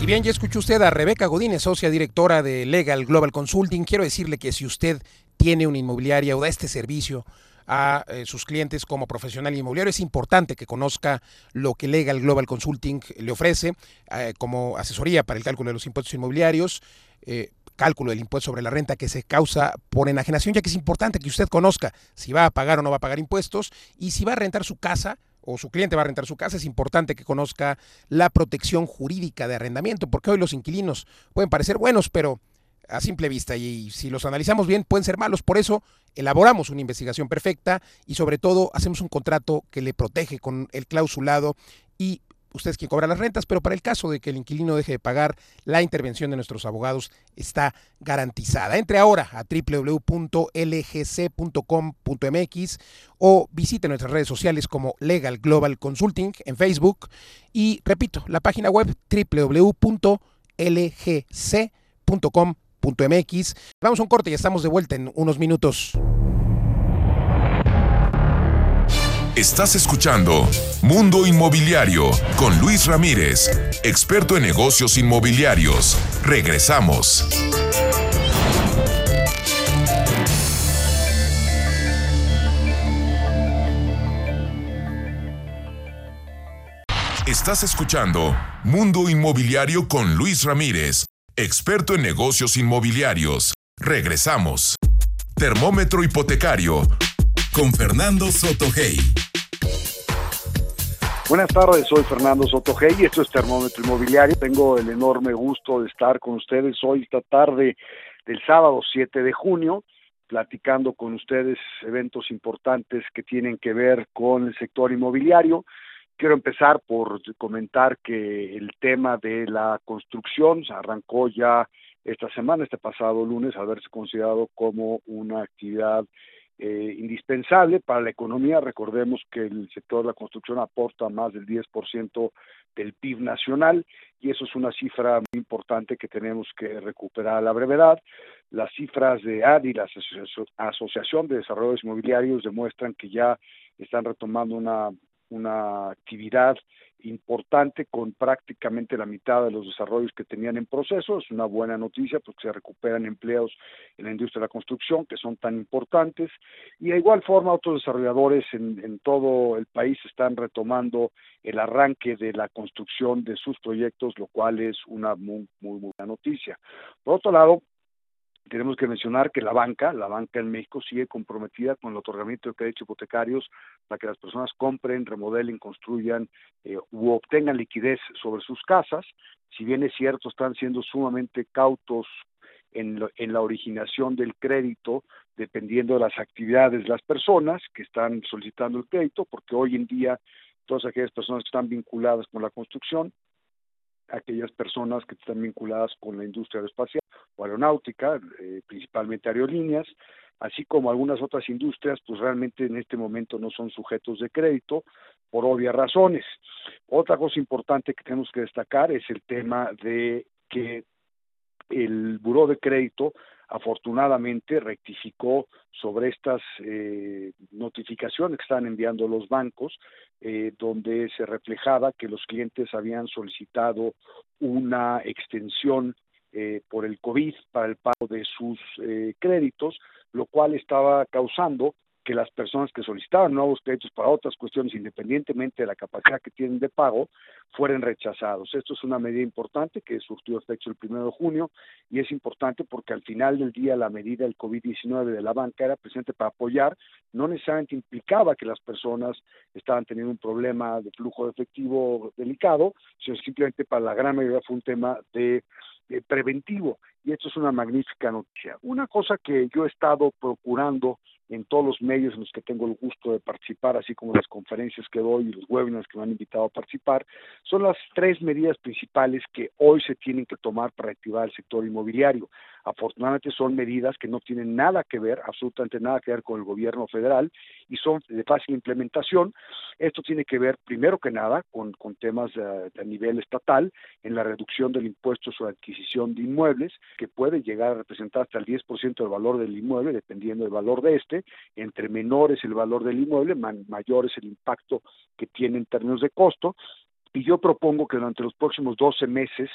Y bien, ya escuchó usted a Rebeca Godínez, socia directora de Legal Global Consulting. Quiero decirle que si usted tiene una inmobiliaria o da este servicio, a eh, sus clientes como profesional inmobiliario. Es importante que conozca lo que Legal Global Consulting le ofrece eh, como asesoría para el cálculo de los impuestos inmobiliarios. Eh, cálculo del impuesto sobre la renta que se causa por enajenación, ya que es importante que usted conozca si va a pagar o no va a pagar impuestos y si va a rentar su casa o su cliente va a rentar su casa, es importante que conozca la protección jurídica de arrendamiento, porque hoy los inquilinos pueden parecer buenos, pero a simple vista y si los analizamos bien pueden ser malos. Por eso elaboramos una investigación perfecta y sobre todo hacemos un contrato que le protege con el clausulado y usted es quien cobra las rentas, pero para el caso de que el inquilino deje de pagar, la intervención de nuestros abogados está garantizada. Entre ahora a www.lgc.com.mx o visite nuestras redes sociales como Legal Global Consulting en Facebook y repito, la página web www.lgc.com.mx. Vamos a un corte y estamos de vuelta en unos minutos. Estás escuchando Mundo Inmobiliario con Luis Ramírez, experto en negocios inmobiliarios. Regresamos. Estás escuchando Mundo Inmobiliario con Luis Ramírez, experto en negocios inmobiliarios. Regresamos. Termómetro hipotecario con Fernando Sotogey. Buenas tardes, soy Fernando Sotogey y esto es Termómetro Inmobiliario. Tengo el enorme gusto de estar con ustedes hoy, esta tarde del sábado 7 de junio, platicando con ustedes eventos importantes que tienen que ver con el sector inmobiliario. Quiero empezar por comentar que el tema de la construcción arrancó ya esta semana, este pasado lunes, haberse considerado como una actividad eh, indispensable para la economía. Recordemos que el sector de la construcción aporta más del 10% del PIB nacional y eso es una cifra muy importante que tenemos que recuperar a la brevedad. Las cifras de ADI, la Asociación de Desarrollos Inmobiliarios, demuestran que ya están retomando una, una actividad importante con prácticamente la mitad de los desarrollos que tenían en proceso. Es una buena noticia porque se recuperan empleos en la industria de la construcción que son tan importantes y de igual forma otros desarrolladores en, en todo el país están retomando el arranque de la construcción de sus proyectos, lo cual es una muy, muy buena noticia. Por otro lado, tenemos que mencionar que la banca, la banca en México sigue comprometida con el otorgamiento de créditos hipotecarios para que las personas compren, remodelen, construyan eh, u obtengan liquidez sobre sus casas. Si bien es cierto, están siendo sumamente cautos en, en la originación del crédito, dependiendo de las actividades de las personas que están solicitando el crédito, porque hoy en día todas aquellas personas están vinculadas con la construcción, aquellas personas que están vinculadas con la industria espacial o aeronáutica, eh, principalmente aerolíneas, así como algunas otras industrias, pues realmente en este momento no son sujetos de crédito por obvias razones. Otra cosa importante que tenemos que destacar es el tema de que el buró de crédito afortunadamente rectificó sobre estas eh, notificaciones que están enviando los bancos, eh, donde se reflejaba que los clientes habían solicitado una extensión eh, por el COVID para el pago de sus eh, créditos, lo cual estaba causando que las personas que solicitaban nuevos créditos para otras cuestiones, independientemente de la capacidad que tienen de pago, fueran rechazados. Esto es una medida importante que surtió efecto el primero de junio y es importante porque al final del día la medida del COVID-19 de la banca era presente para apoyar, no necesariamente implicaba que las personas estaban teniendo un problema de flujo de efectivo delicado, sino simplemente para la gran mayoría fue un tema de preventivo y esto es una magnífica noticia. Una cosa que yo he estado procurando en todos los medios en los que tengo el gusto de participar, así como las conferencias que doy y los webinars que me han invitado a participar, son las tres medidas principales que hoy se tienen que tomar para activar el sector inmobiliario. Afortunadamente son medidas que no tienen nada que ver, absolutamente nada que ver con el gobierno federal y son de fácil implementación. Esto tiene que ver, primero que nada, con, con temas a nivel estatal, en la reducción del impuesto sobre adquisición de inmuebles, que puede llegar a representar hasta el 10% del valor del inmueble, dependiendo del valor de este. Entre menores el valor del inmueble, mayor es el impacto que tiene en términos de costo y yo propongo que durante los próximos 12 meses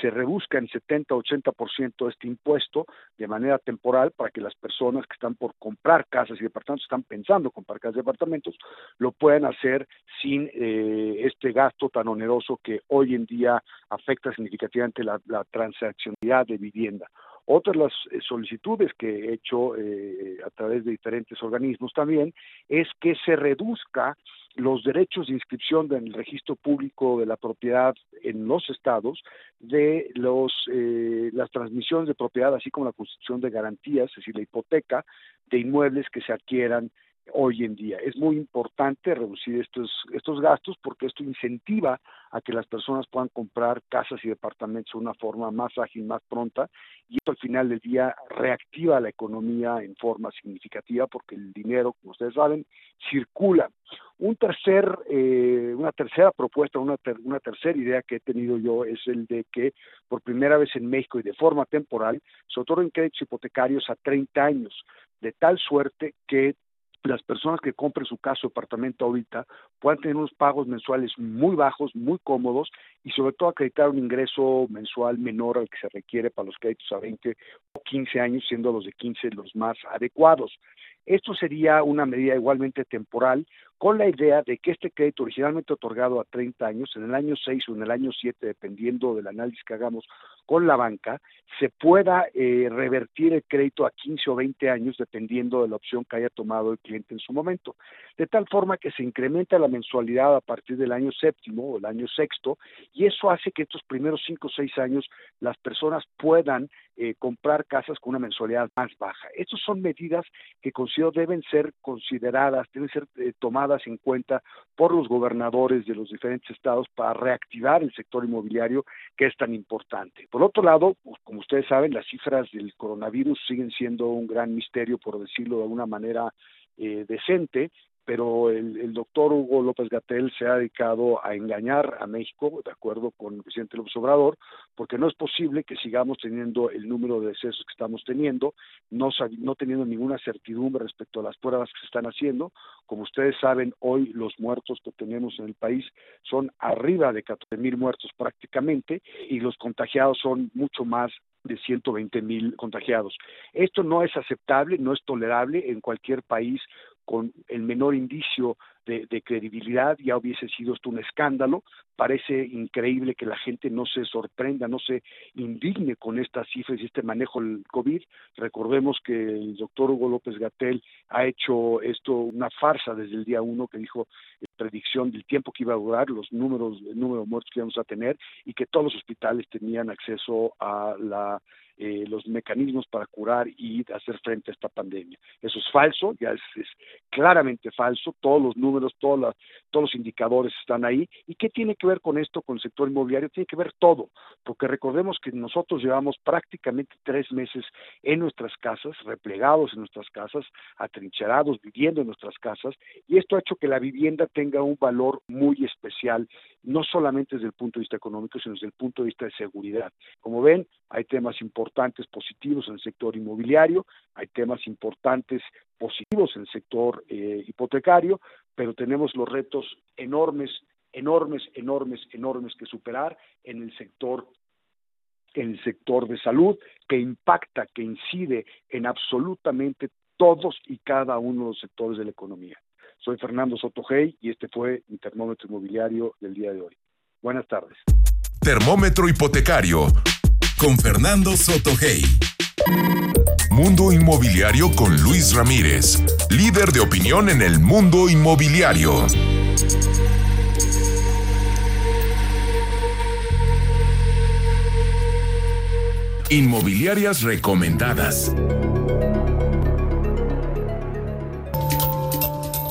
se reduzca en 70-80% este impuesto de manera temporal para que las personas que están por comprar casas y departamentos, están pensando comprar casas y departamentos, lo puedan hacer sin eh, este gasto tan oneroso que hoy en día afecta significativamente la, la transaccionalidad de vivienda. Otras las eh, solicitudes que he hecho eh, a través de diferentes organismos también es que se reduzca los derechos de inscripción en el registro público de la propiedad en los estados de los eh, las transmisiones de propiedad así como la constitución de garantías es decir la hipoteca de inmuebles que se adquieran hoy en día. Es muy importante reducir estos, estos gastos porque esto incentiva a que las personas puedan comprar casas y departamentos de una forma más ágil, más pronta, y esto al final del día reactiva la economía en forma significativa porque el dinero, como ustedes saben, circula. Un tercer, eh, una tercera propuesta, una, una tercera idea que he tenido yo es el de que por primera vez en México y de forma temporal se otorguen créditos hipotecarios a 30 años, de tal suerte que las personas que compren su casa o apartamento ahorita puedan tener unos pagos mensuales muy bajos, muy cómodos y sobre todo acreditar un ingreso mensual menor al que se requiere para los créditos a 20 o 15 años, siendo los de 15 los más adecuados. Esto sería una medida igualmente temporal, con la idea de que este crédito originalmente otorgado a 30 años, en el año 6 o en el año 7, dependiendo del análisis que hagamos con la banca, se pueda eh, revertir el crédito a 15 o 20 años, dependiendo de la opción que haya tomado el cliente en su momento. De tal forma que se incrementa la mensualidad a partir del año séptimo o el año sexto, y eso hace que estos primeros 5 o 6 años las personas puedan eh, comprar casas con una mensualidad más baja. Estas son medidas que considero deben ser consideradas, deben ser eh, tomadas en cuenta por los gobernadores de los diferentes estados para reactivar el sector inmobiliario que es tan importante. Por otro lado, pues, como ustedes saben, las cifras del coronavirus siguen siendo un gran misterio, por decirlo de alguna manera eh, decente, pero el, doctor Hugo López Gatel se ha dedicado a engañar a México, de acuerdo con el presidente López Obrador, porque no es posible que sigamos teniendo el número de decesos que estamos teniendo, no, no teniendo ninguna certidumbre respecto a las pruebas que se están haciendo. Como ustedes saben, hoy los muertos que tenemos en el país son arriba de 14 mil muertos prácticamente y los contagiados son mucho más de 120 mil contagiados. Esto no es aceptable, no es tolerable en cualquier país con el menor indicio de, credibilidad, ya hubiese sido esto un escándalo. Parece increíble que la gente no se sorprenda, no se indigne con estas cifras y este manejo del COVID. Recordemos que el doctor Hugo López Gatel ha hecho esto una farsa desde el día uno, que dijo eh, predicción del tiempo que iba a durar, los números, el número de muertos que íbamos a tener y que todos los hospitales tenían acceso a la eh, los mecanismos para curar y hacer frente a esta pandemia. Eso es falso, ya es, claramente falso, todos los números, todos los indicadores están ahí. ¿Y qué tiene que ver con esto, con el sector inmobiliario? Tiene que ver todo, porque recordemos que nosotros llevamos prácticamente tres meses en nuestras casas, replegados en nuestras casas, atrincherados, viviendo en nuestras casas, y esto ha hecho que la vivienda tenga un valor muy especial, no solamente desde el punto de vista económico, sino desde el punto de vista de seguridad. Como ven, hay temas importantes positivos en el sector inmobiliario, hay temas importantes positivos en el sector eh, hipotecario, pero tenemos los retos enormes, enormes, enormes, enormes que superar en el sector en el sector de salud que impacta, que incide en absolutamente todos y cada uno de los sectores de la economía. Soy Fernando Sotogey y este fue mi termómetro inmobiliario del día de hoy. Buenas tardes. Termómetro hipotecario con Fernando Sotogey. Mundo Inmobiliario con Luis Ramírez, líder de opinión en el mundo inmobiliario. Inmobiliarias recomendadas.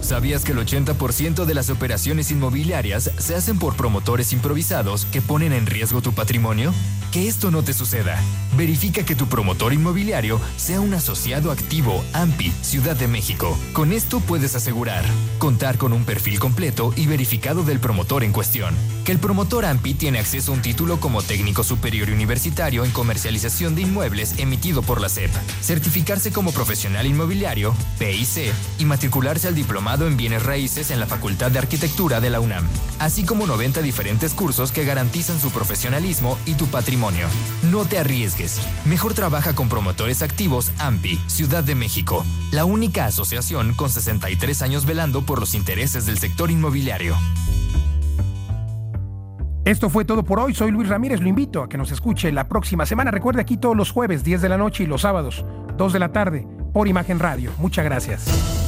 ¿Sabías que el 80% de las operaciones inmobiliarias se hacen por promotores improvisados que ponen en riesgo tu patrimonio? Que esto no te suceda. Verifica que tu promotor inmobiliario sea un asociado activo AMPI Ciudad de México. Con esto puedes asegurar contar con un perfil completo y verificado del promotor en cuestión. Que el promotor AMPI tiene acceso a un título como técnico superior universitario en comercialización de inmuebles emitido por la SEP. Certificarse como profesional inmobiliario, PIC, y matricularse al en bienes raíces en la Facultad de Arquitectura de la UNAM. Así como 90 diferentes cursos que garantizan su profesionalismo y tu patrimonio no te arriesgues. Mejor trabaja con promotores activos AMPI, Ciudad de México, la única asociación con 63 años velando por los intereses del sector inmobiliario. Esto fue todo por hoy. Soy Luis Ramírez. Lo invito a que nos escuche la próxima semana. Recuerde aquí todos los jueves, 10 de la noche y los sábados, 2 de la tarde, por Imagen Radio. Muchas gracias.